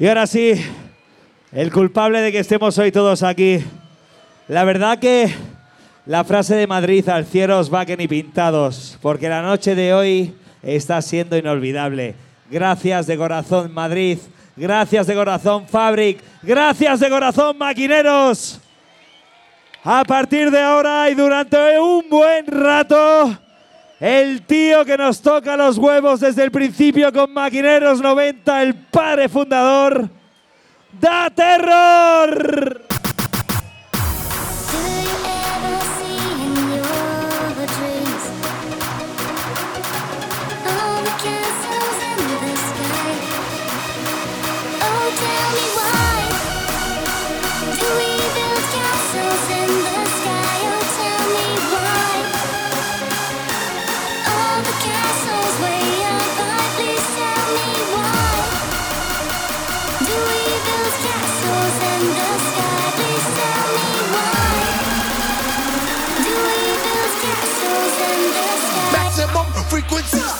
Y ahora sí, el culpable de que estemos hoy todos aquí. La verdad que la frase de Madrid al cielo os va que ni pintados, porque la noche de hoy está siendo inolvidable. Gracias de corazón Madrid, gracias de corazón Fabric, gracias de corazón maquineros. A partir de ahora y durante un buen rato, el tío que nos toca los huevos desde el principio con Maquineros 90, el padre fundador, da terror. frequencies.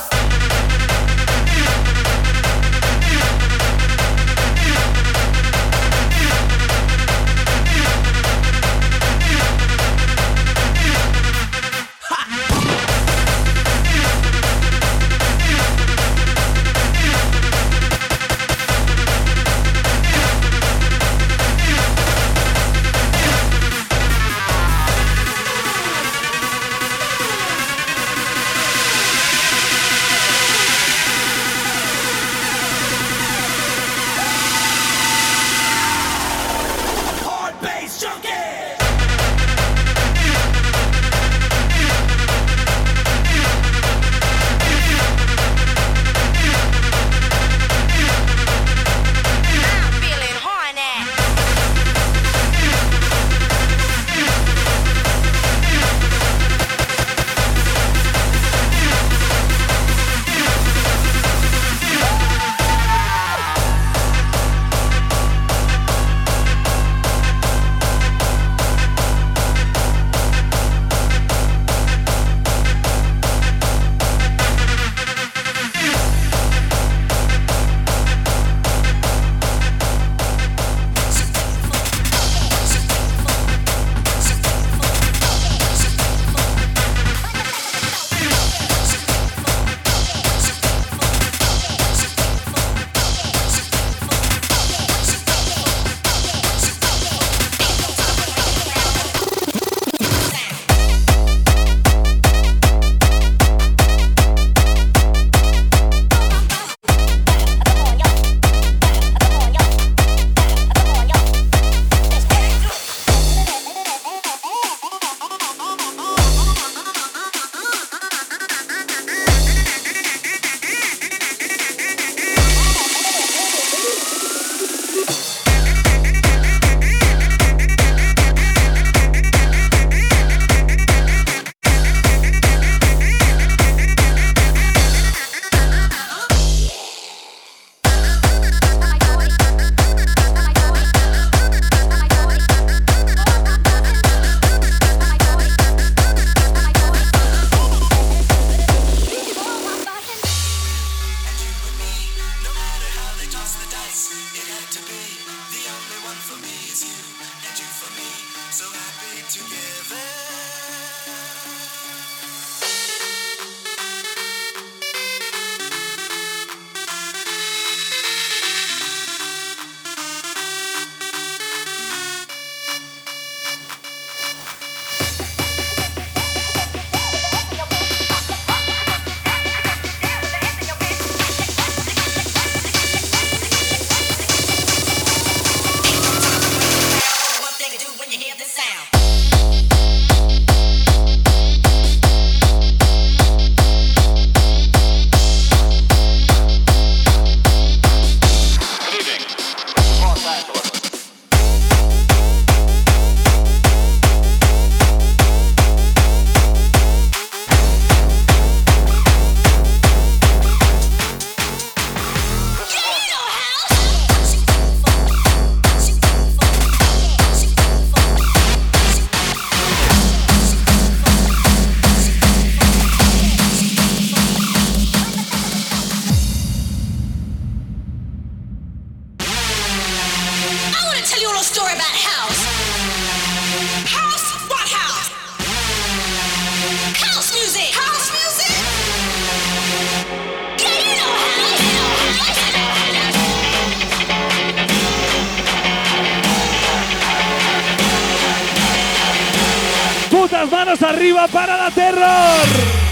las manos arriba para la terror.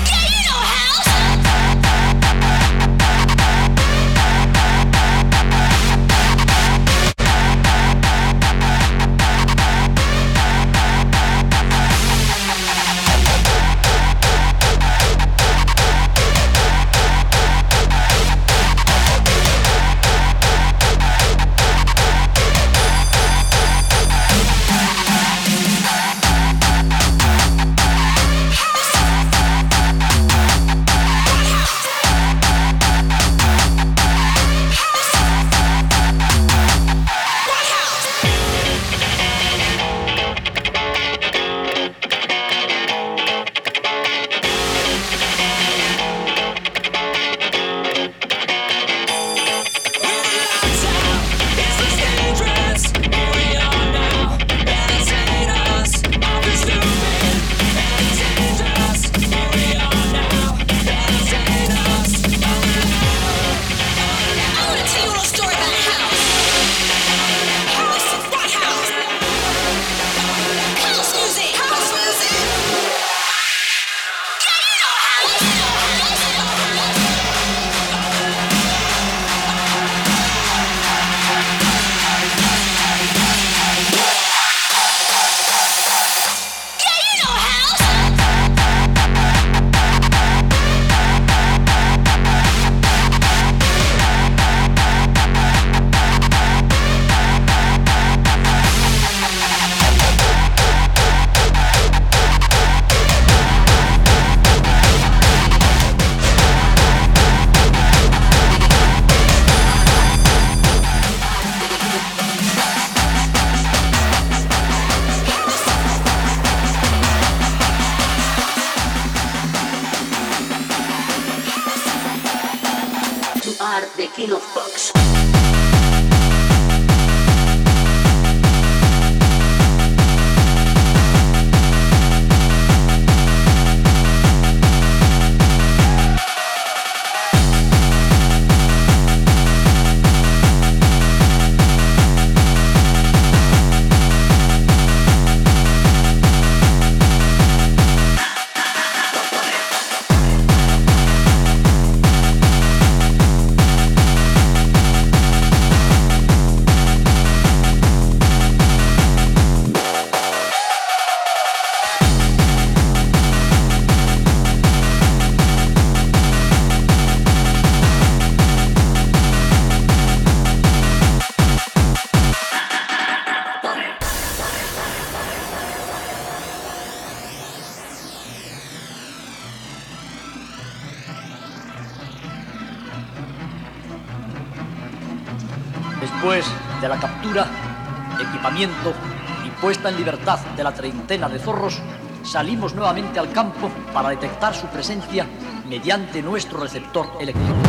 y puesta en libertad de la treintena de zorros, salimos nuevamente al campo para detectar su presencia mediante nuestro receptor electrónico.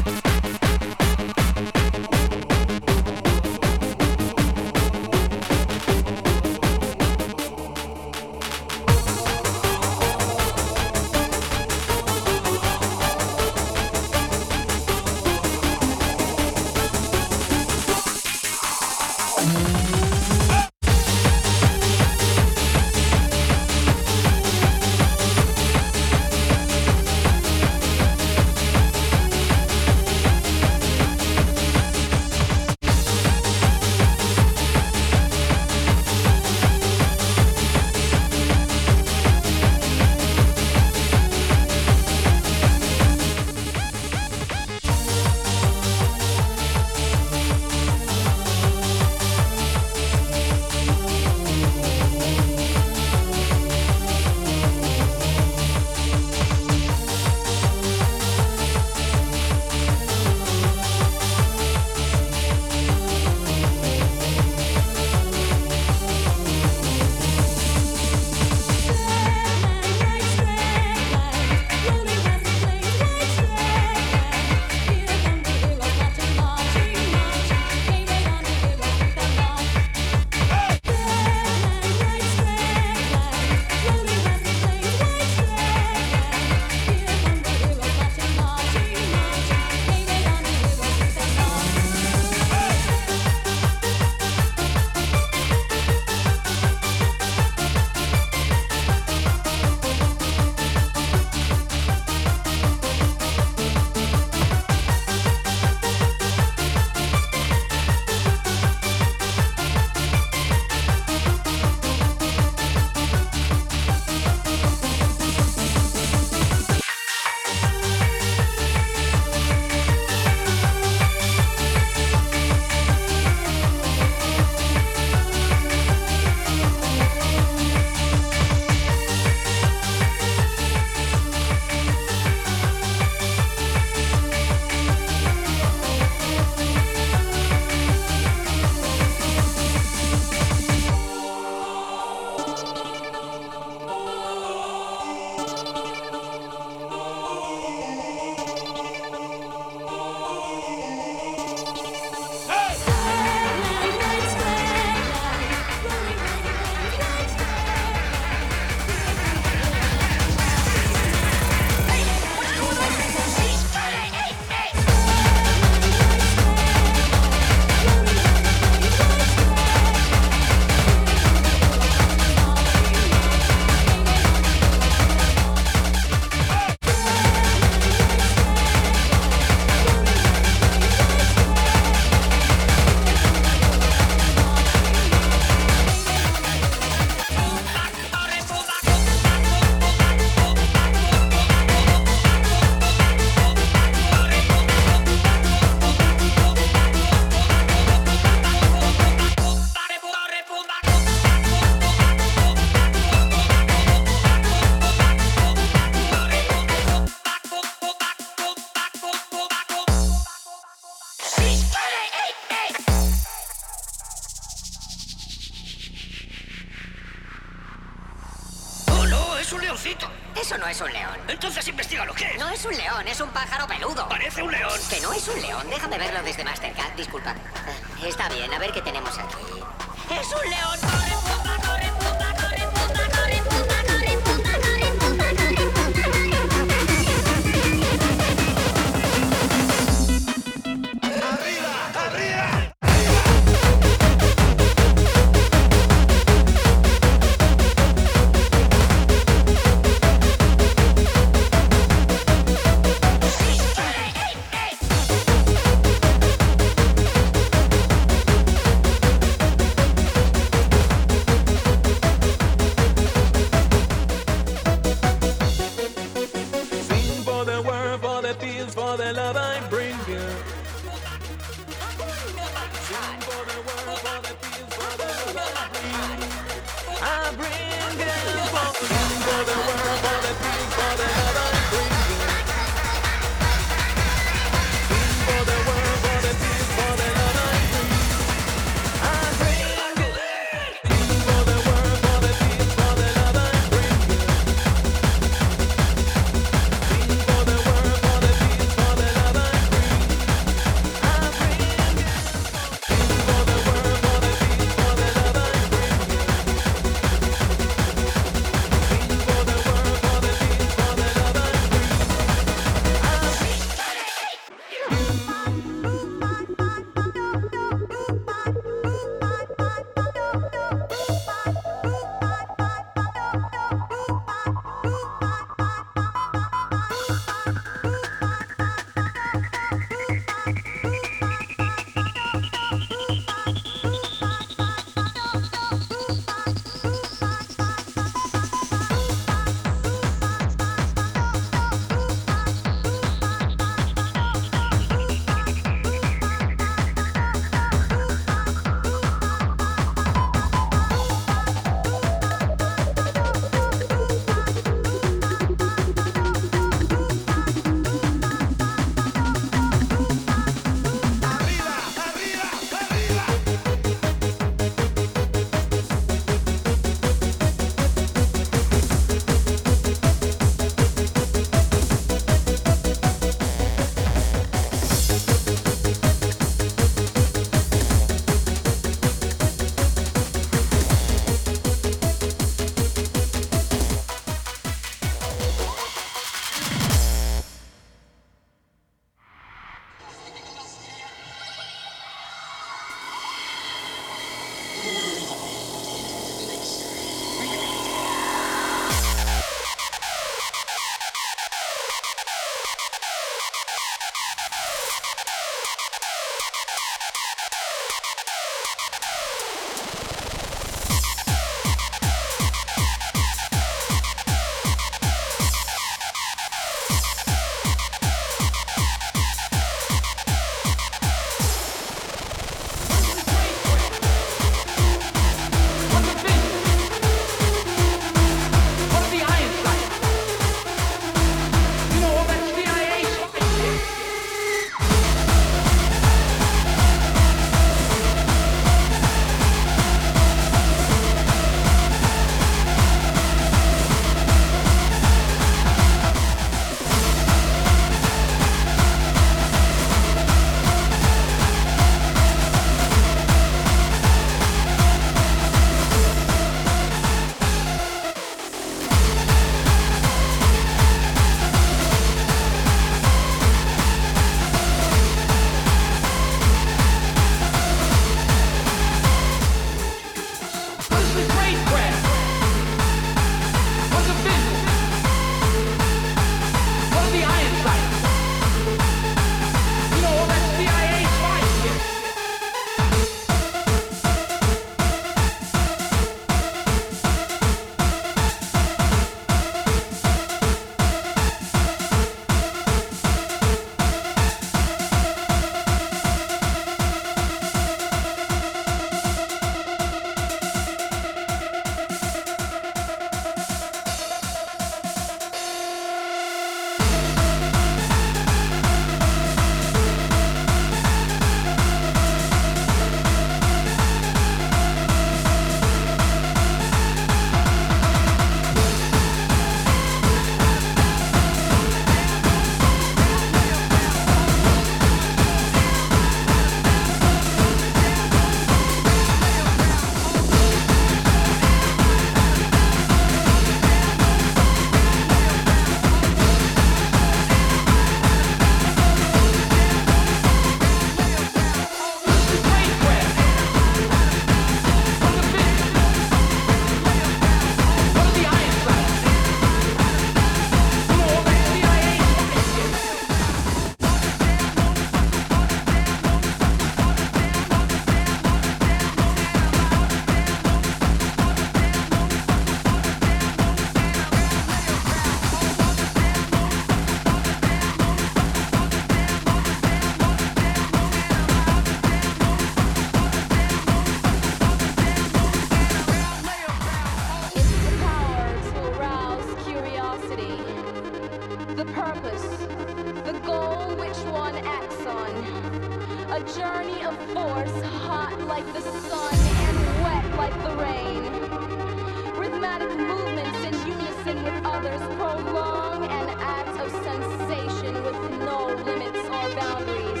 others prolong an act of sensation with no limits or boundaries.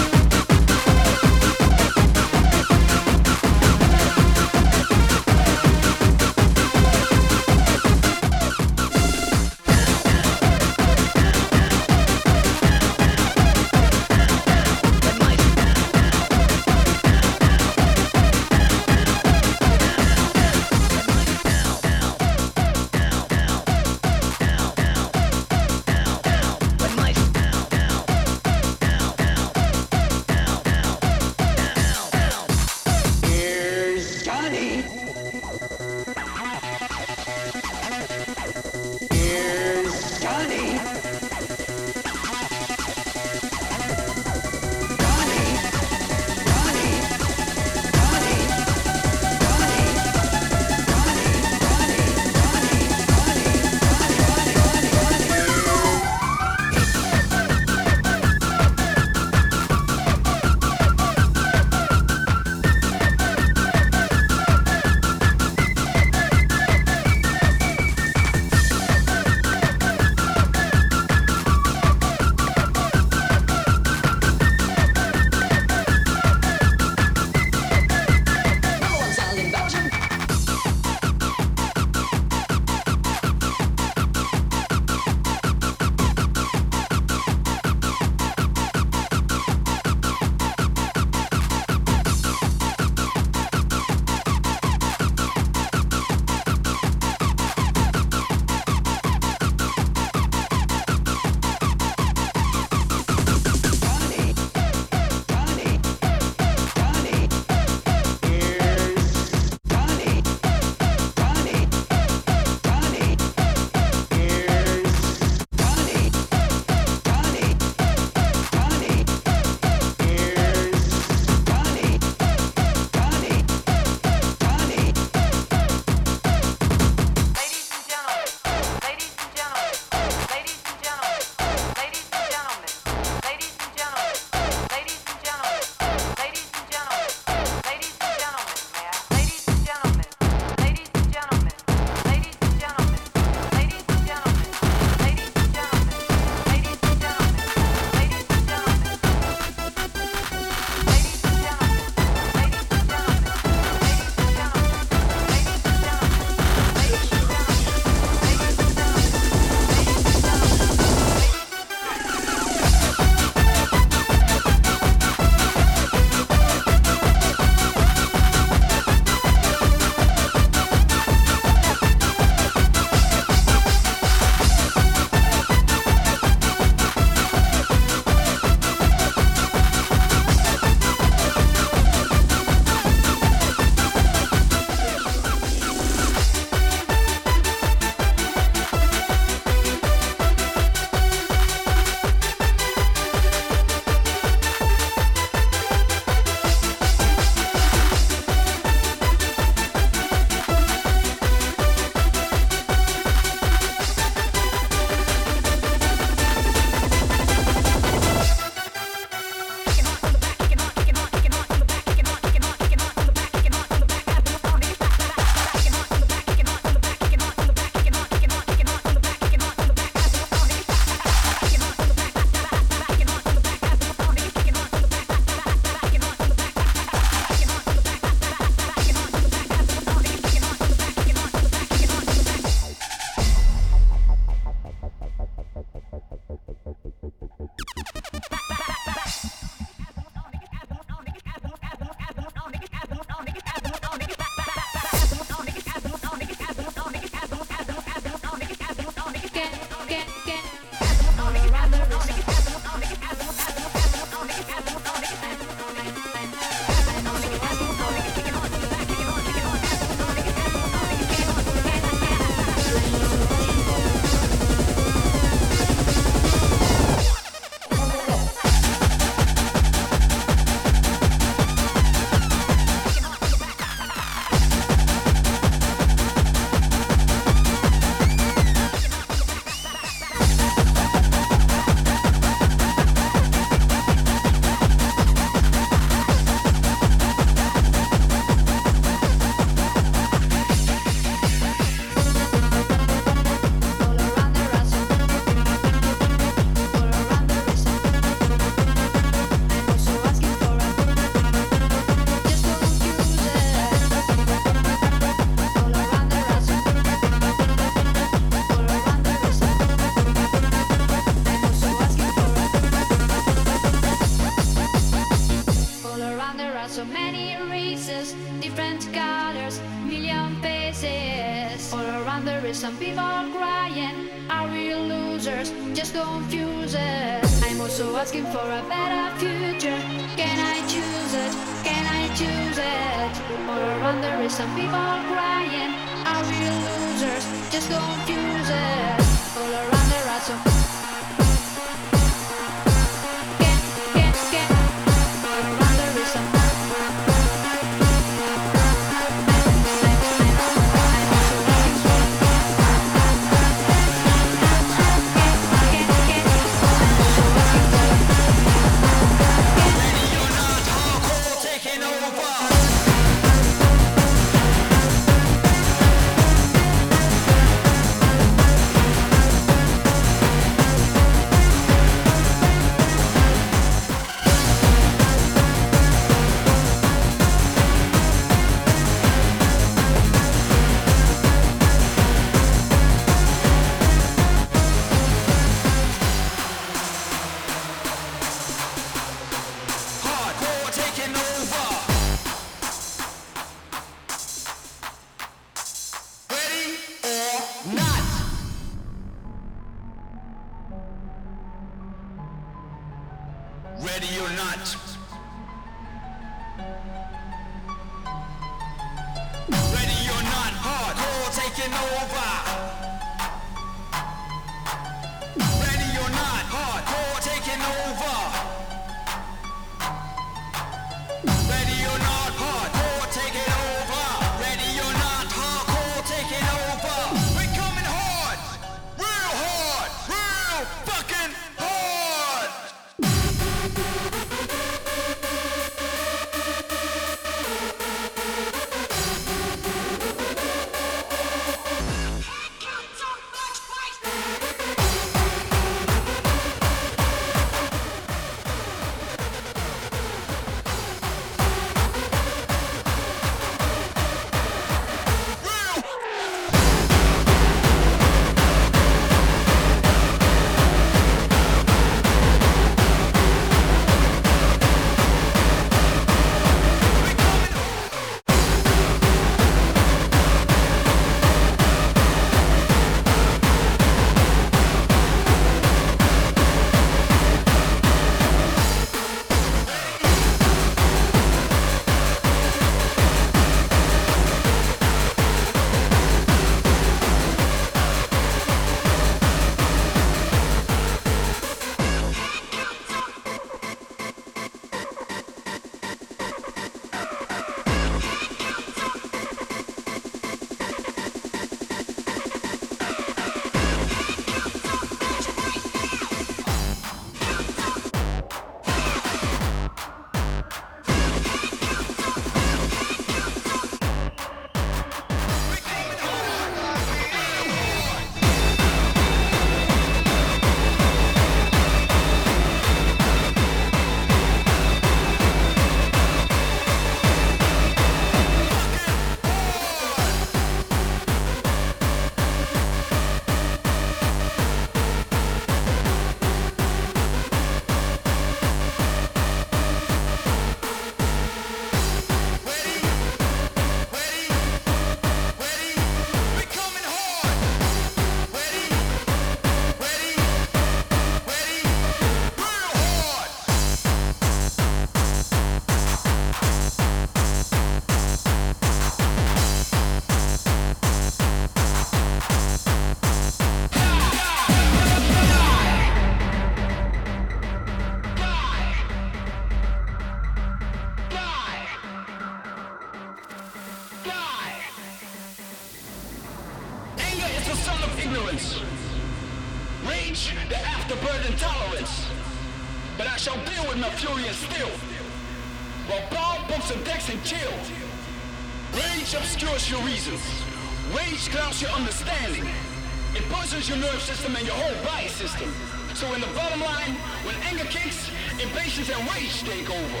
conditions your nerve system and your whole body system. So in the bottom line, when anger kicks, impatience and rage take over.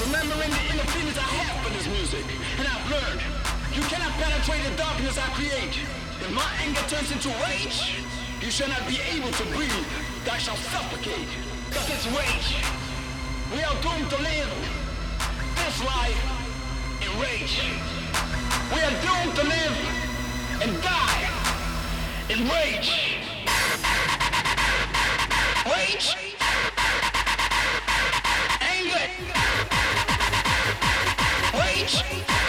Remembering the feelings I have for this music, and I've learned, you cannot penetrate the darkness I create. If my anger turns into rage, you shall not be able to breathe. Thou shalt suffocate. Cause it's rage. We are doomed to live this life in rage. We are doomed to live and die is rage. Rage. Anger. Rage.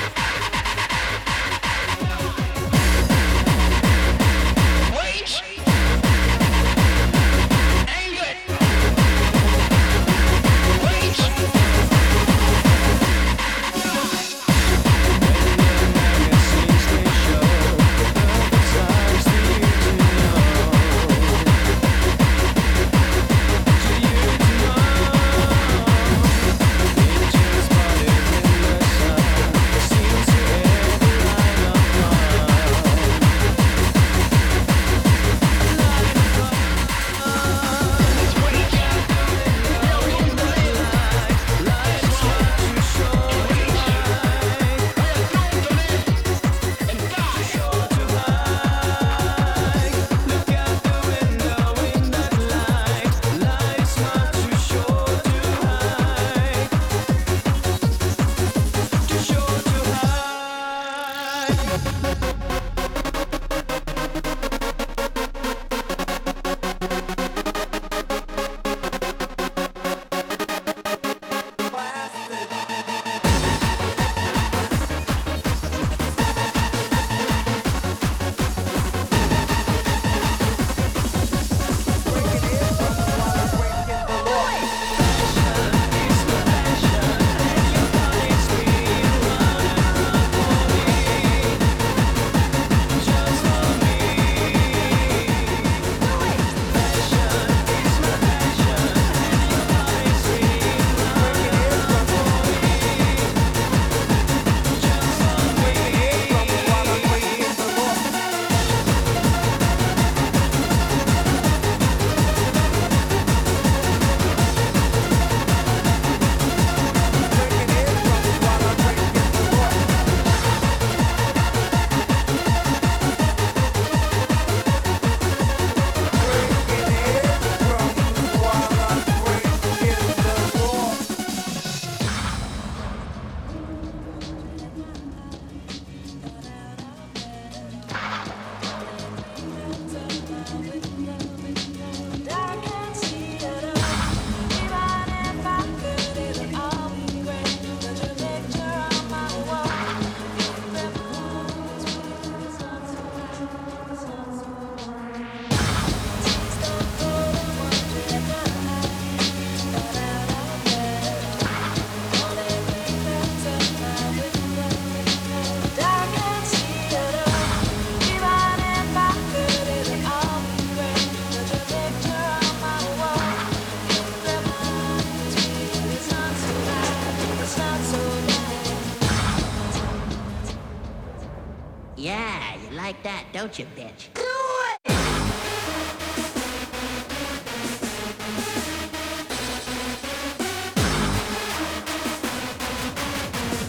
don't you, bitch?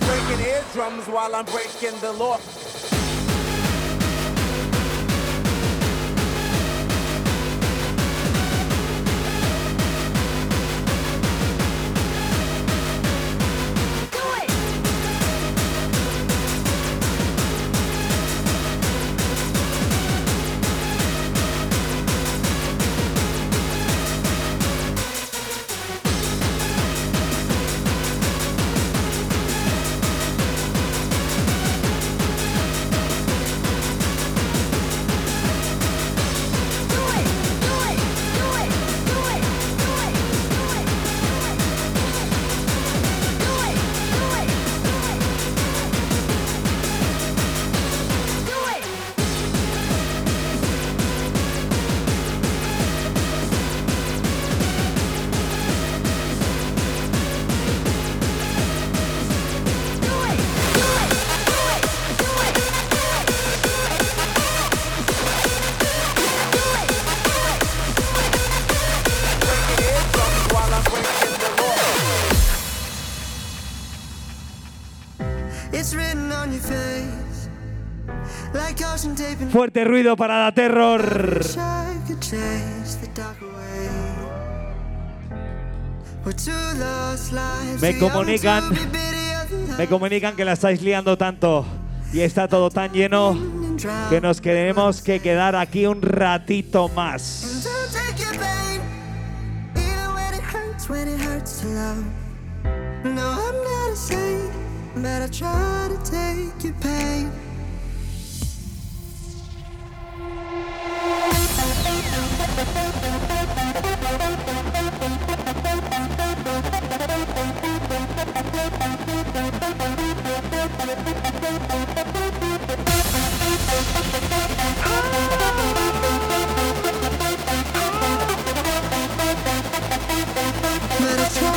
Breaking eardrums while I'm breaking the law. fuerte ruido para la terror. Me comunican, me comunican que la estáis liando tanto y está todo tan lleno que nos tenemos que quedar aquí un ratito más. No, I'm not. Little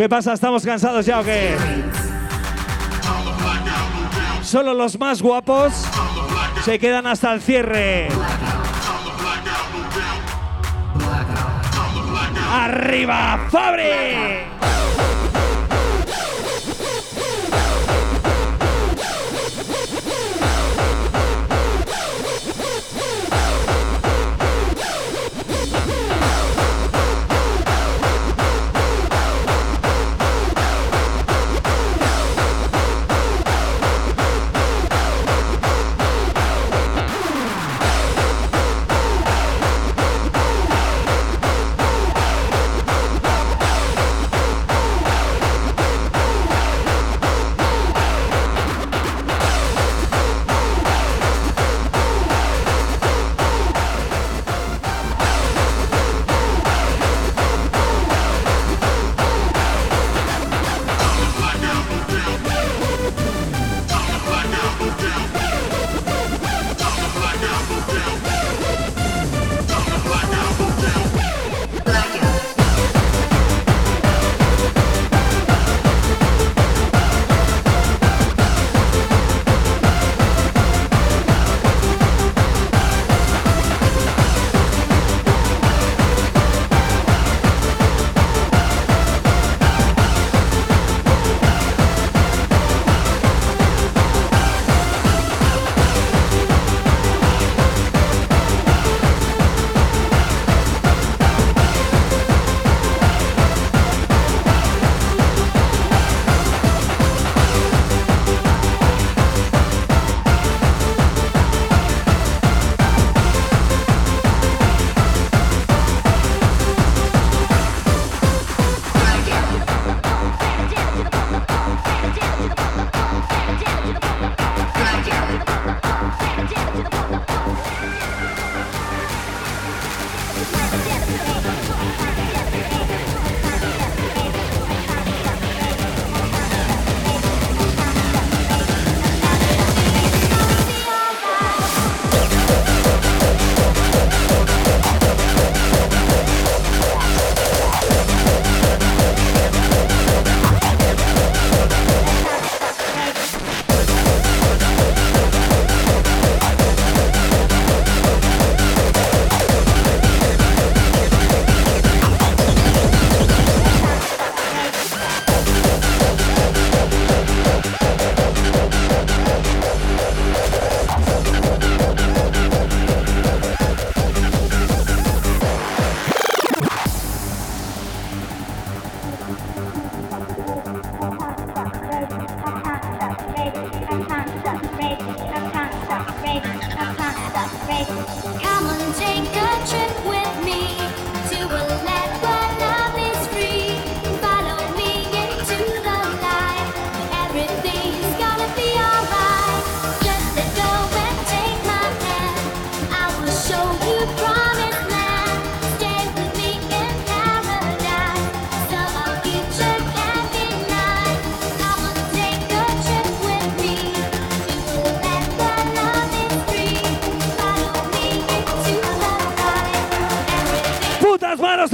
¿Qué pasa? ¿Estamos cansados ya o qué? Solo los más guapos se quedan hasta el cierre. ¡Arriba, Fabri!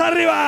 Arriba.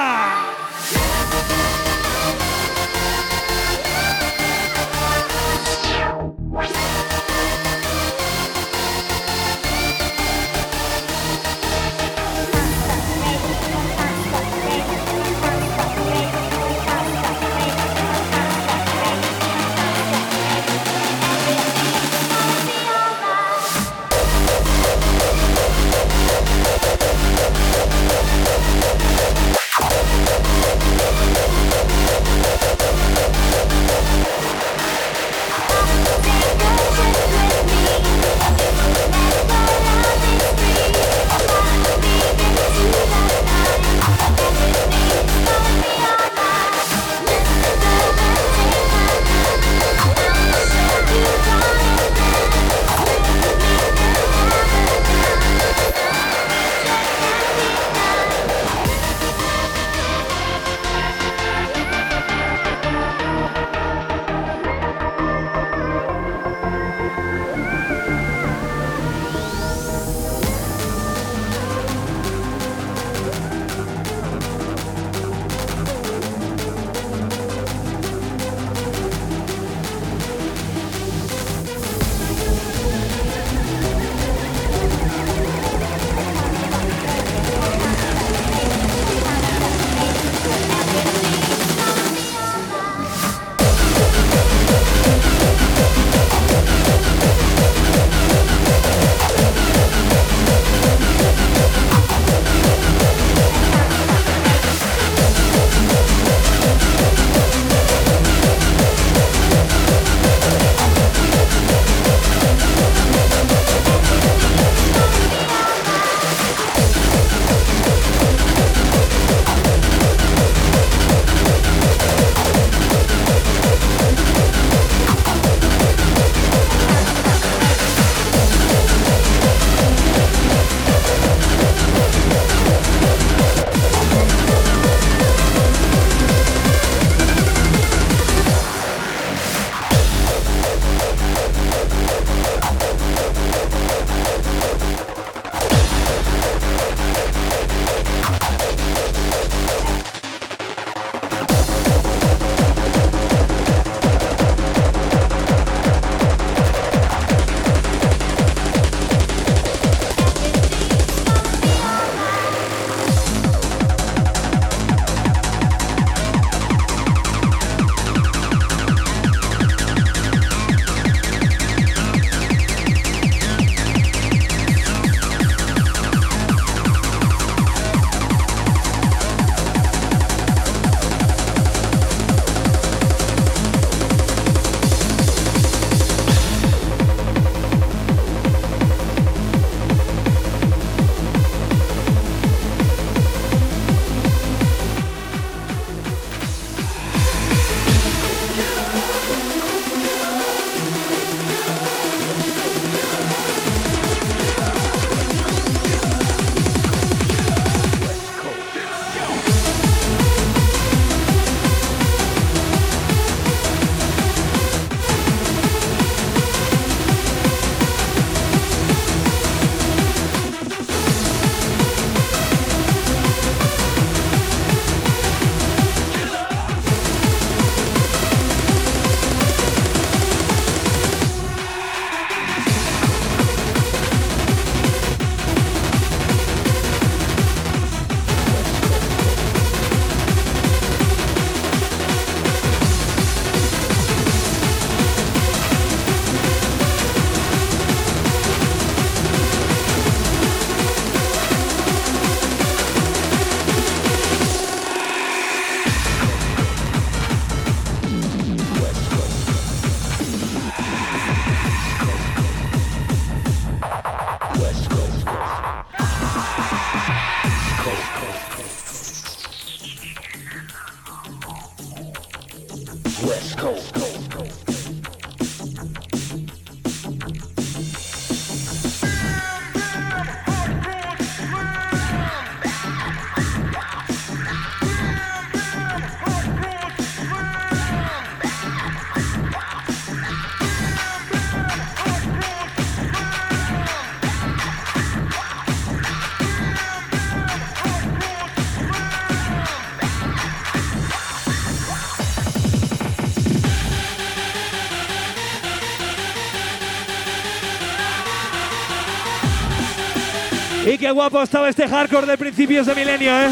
Y qué guapo estaba este hardcore de principios de milenio, ¿eh?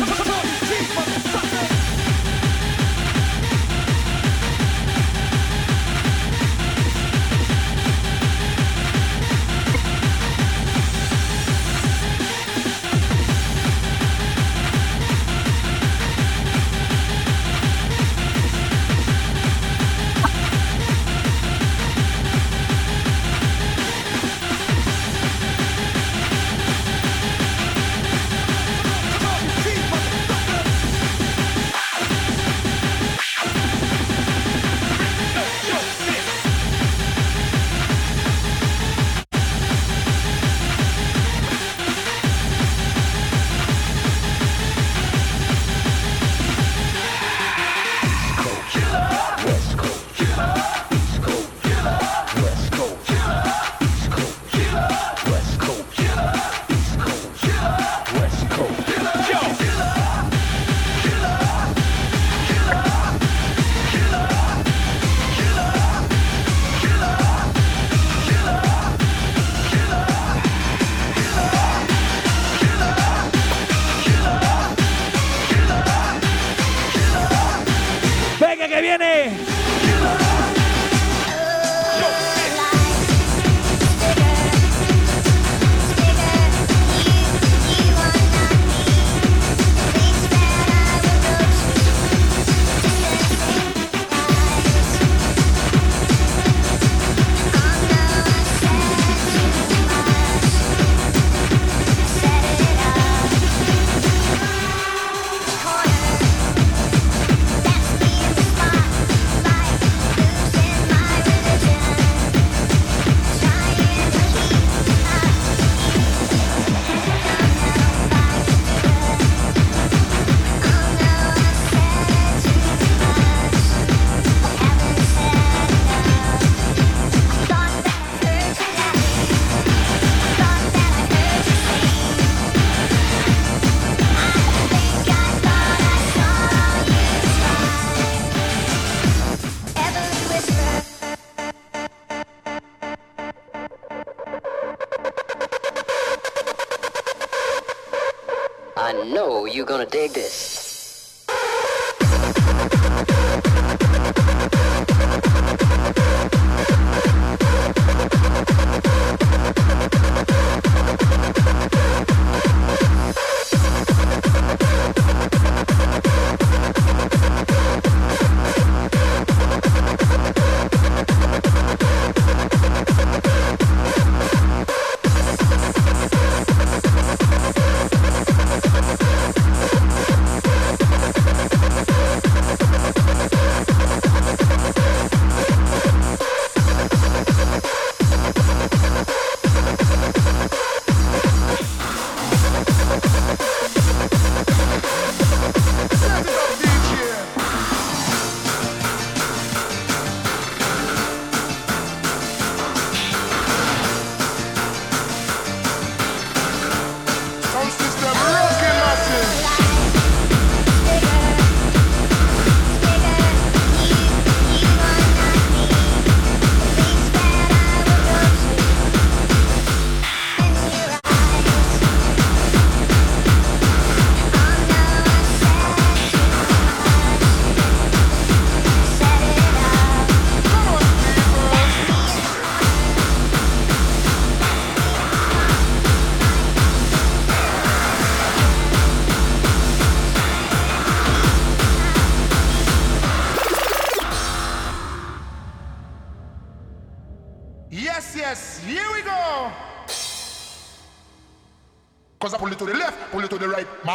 I know you're gonna dig this. Sound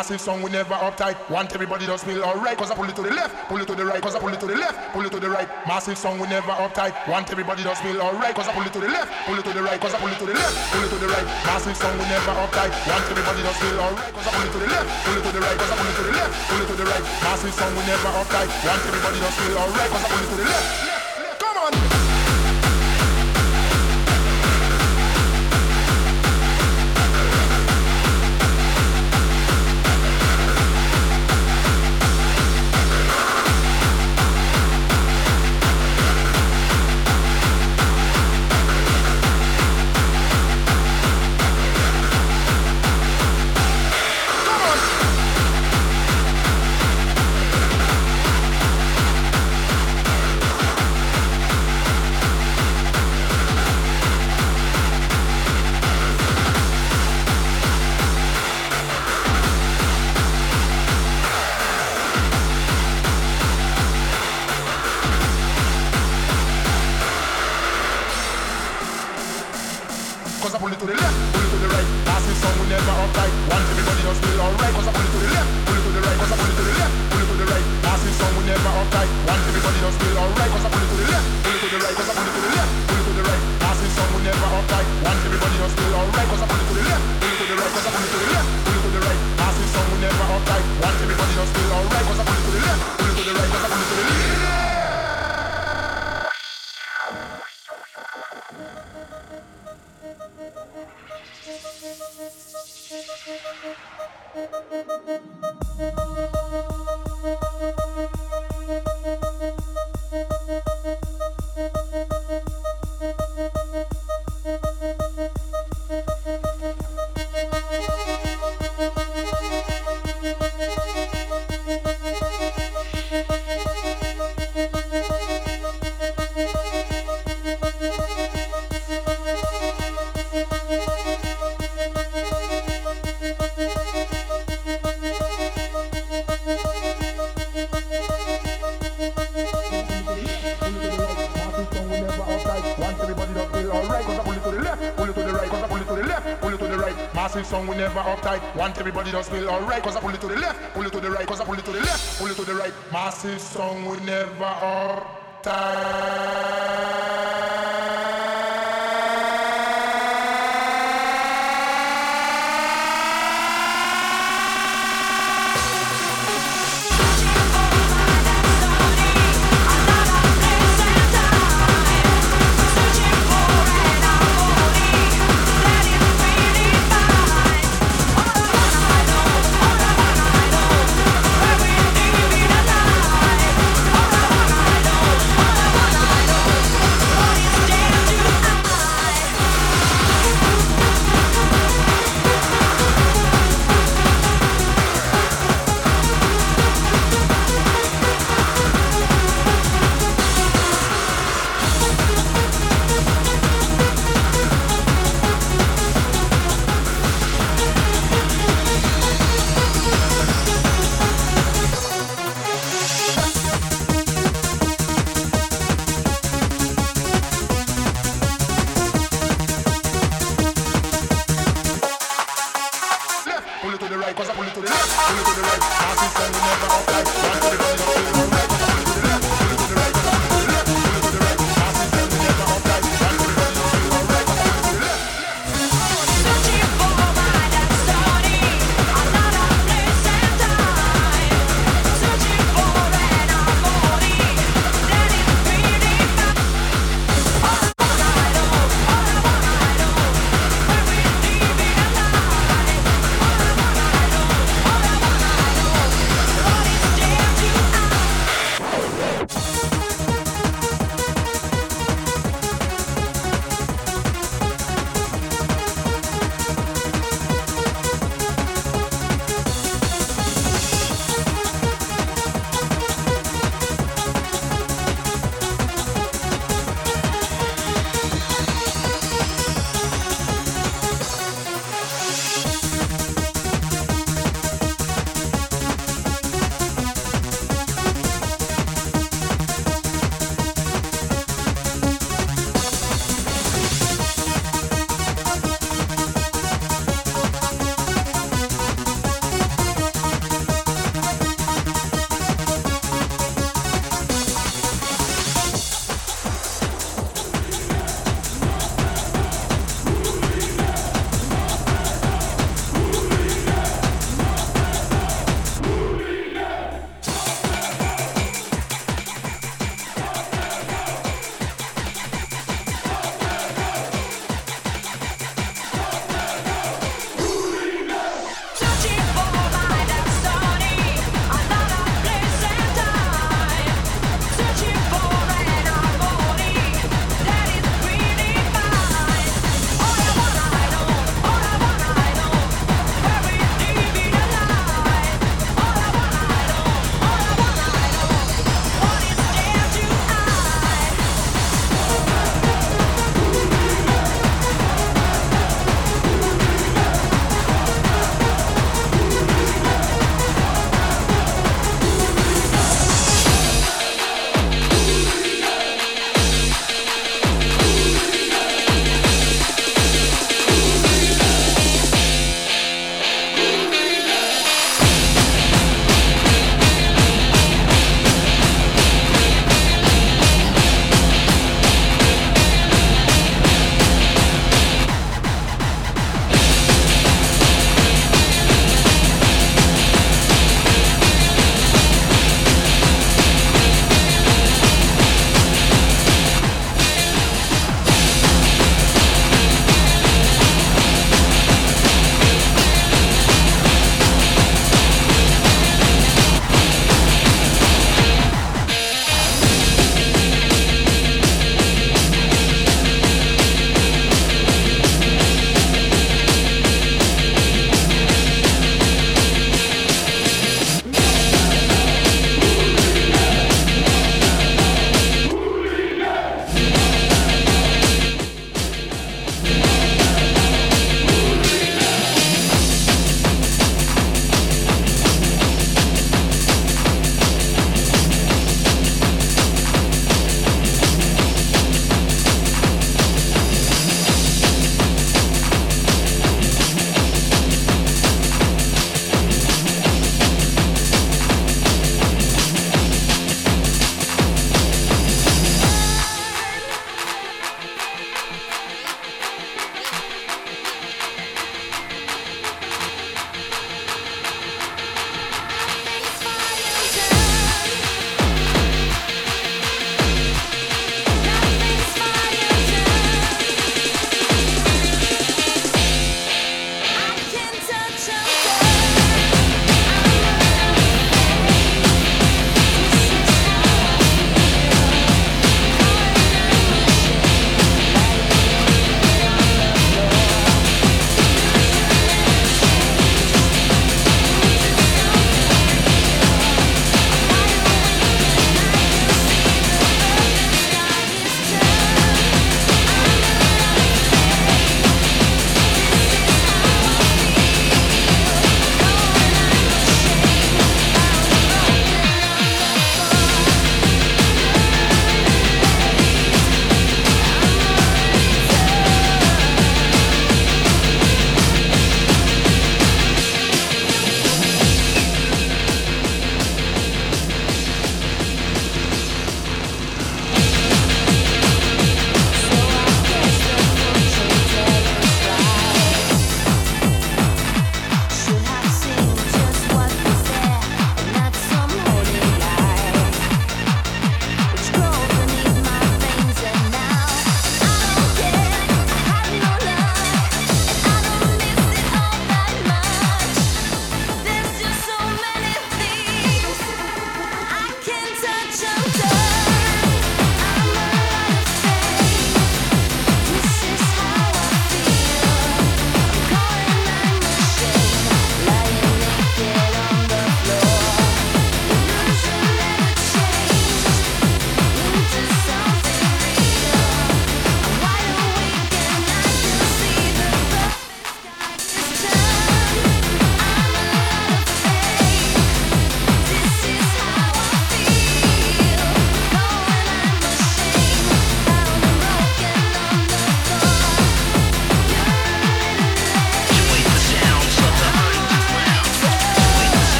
Massive song, we never uptight. Want everybody to feel alright. Cause I pull it to the left, pull it to the right. Cause I pull it to the left, pull it to the right. Massive song, we never uptight. Want everybody to feel alright. Cause I pull it to the left, pull it to the right. Cause I pull it to the left, pull it to the right. Massive song, we never uptight. Want everybody to feel alright. Cause I pull it to the left, pull it to the right. Cause I pull it to the left, pull it to the right. Massive song, we never uptight. Want everybody to feel alright. Cause I pull it to the left. Everybody does feel alright, cause I pull it to the left, pull it to the right, cause I pull it to the left, pull it to the right. Massive song.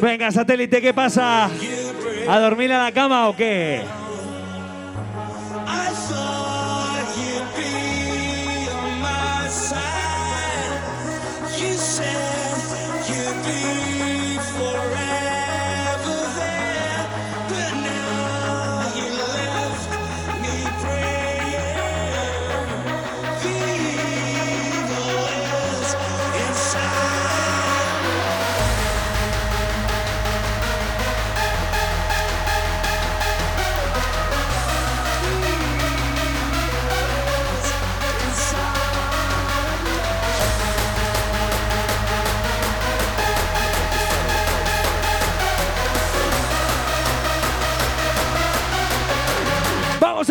Venga, satélite, ¿qué pasa? ¿A dormir a la cama o qué?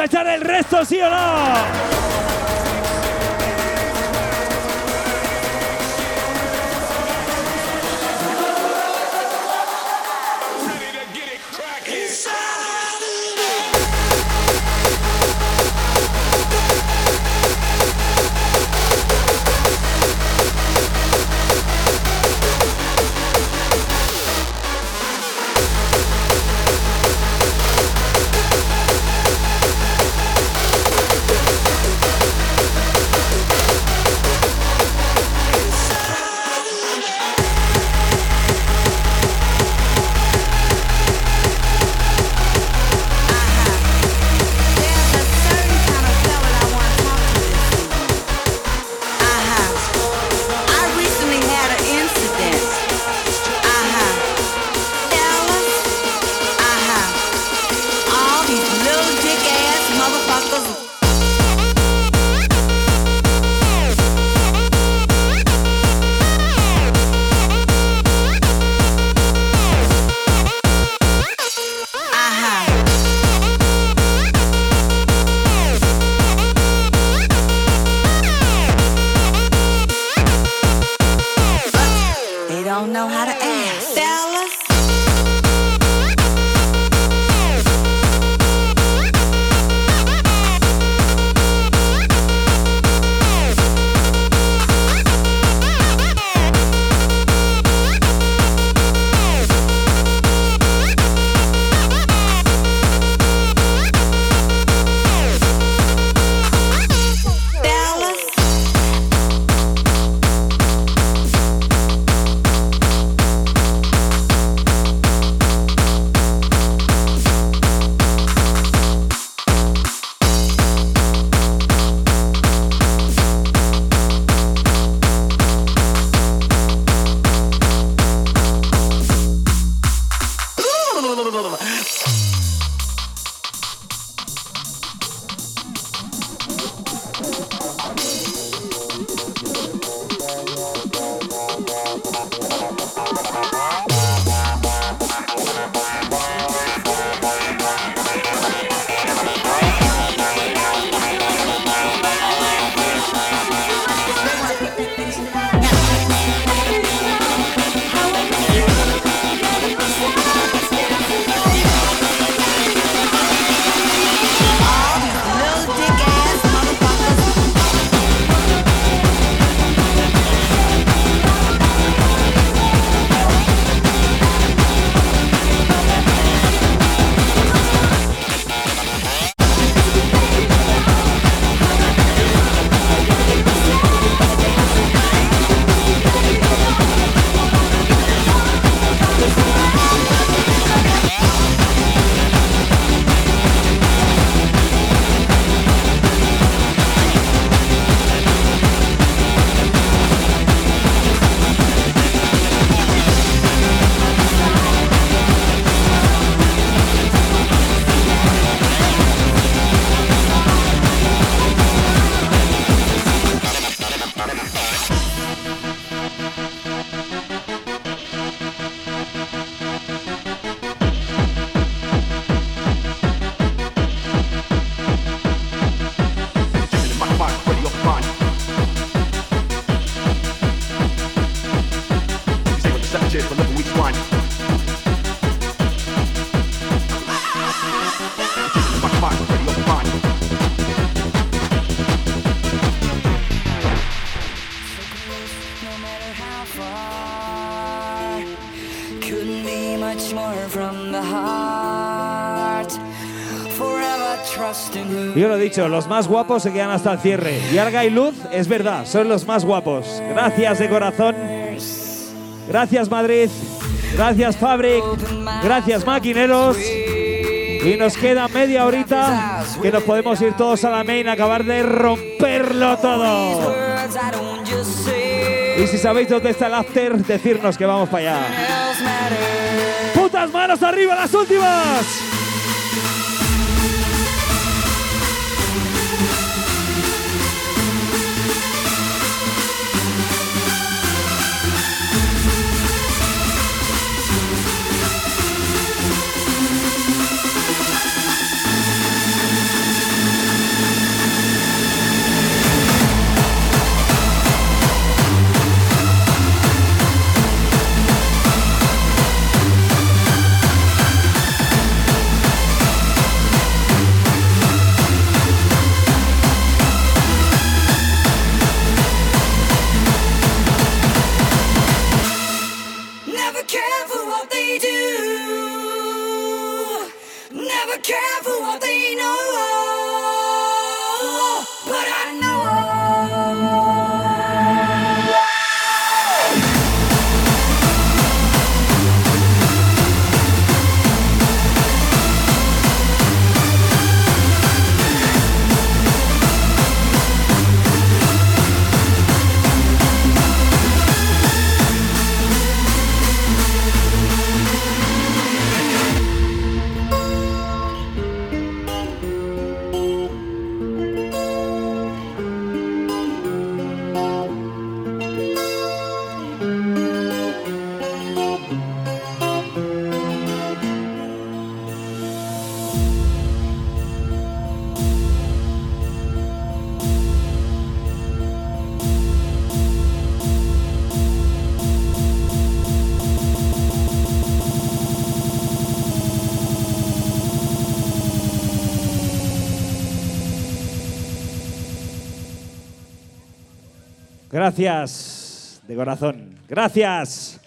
Echar el resto, sí o no? couldn't be much more from the heart. Yo lo he dicho, los más guapos se quedan hasta el cierre. Yarga y Luz, es verdad, son los más guapos. Gracias de corazón. Gracias Madrid. Gracias Fabric. Gracias Maquineros. Y nos queda media horita que nos podemos ir todos a la main a acabar de romperlo todo. Y si sabéis dónde está el after, decirnos que vamos para allá. ¡Putas manos arriba, las últimas! Gracias de corazón. Gracias.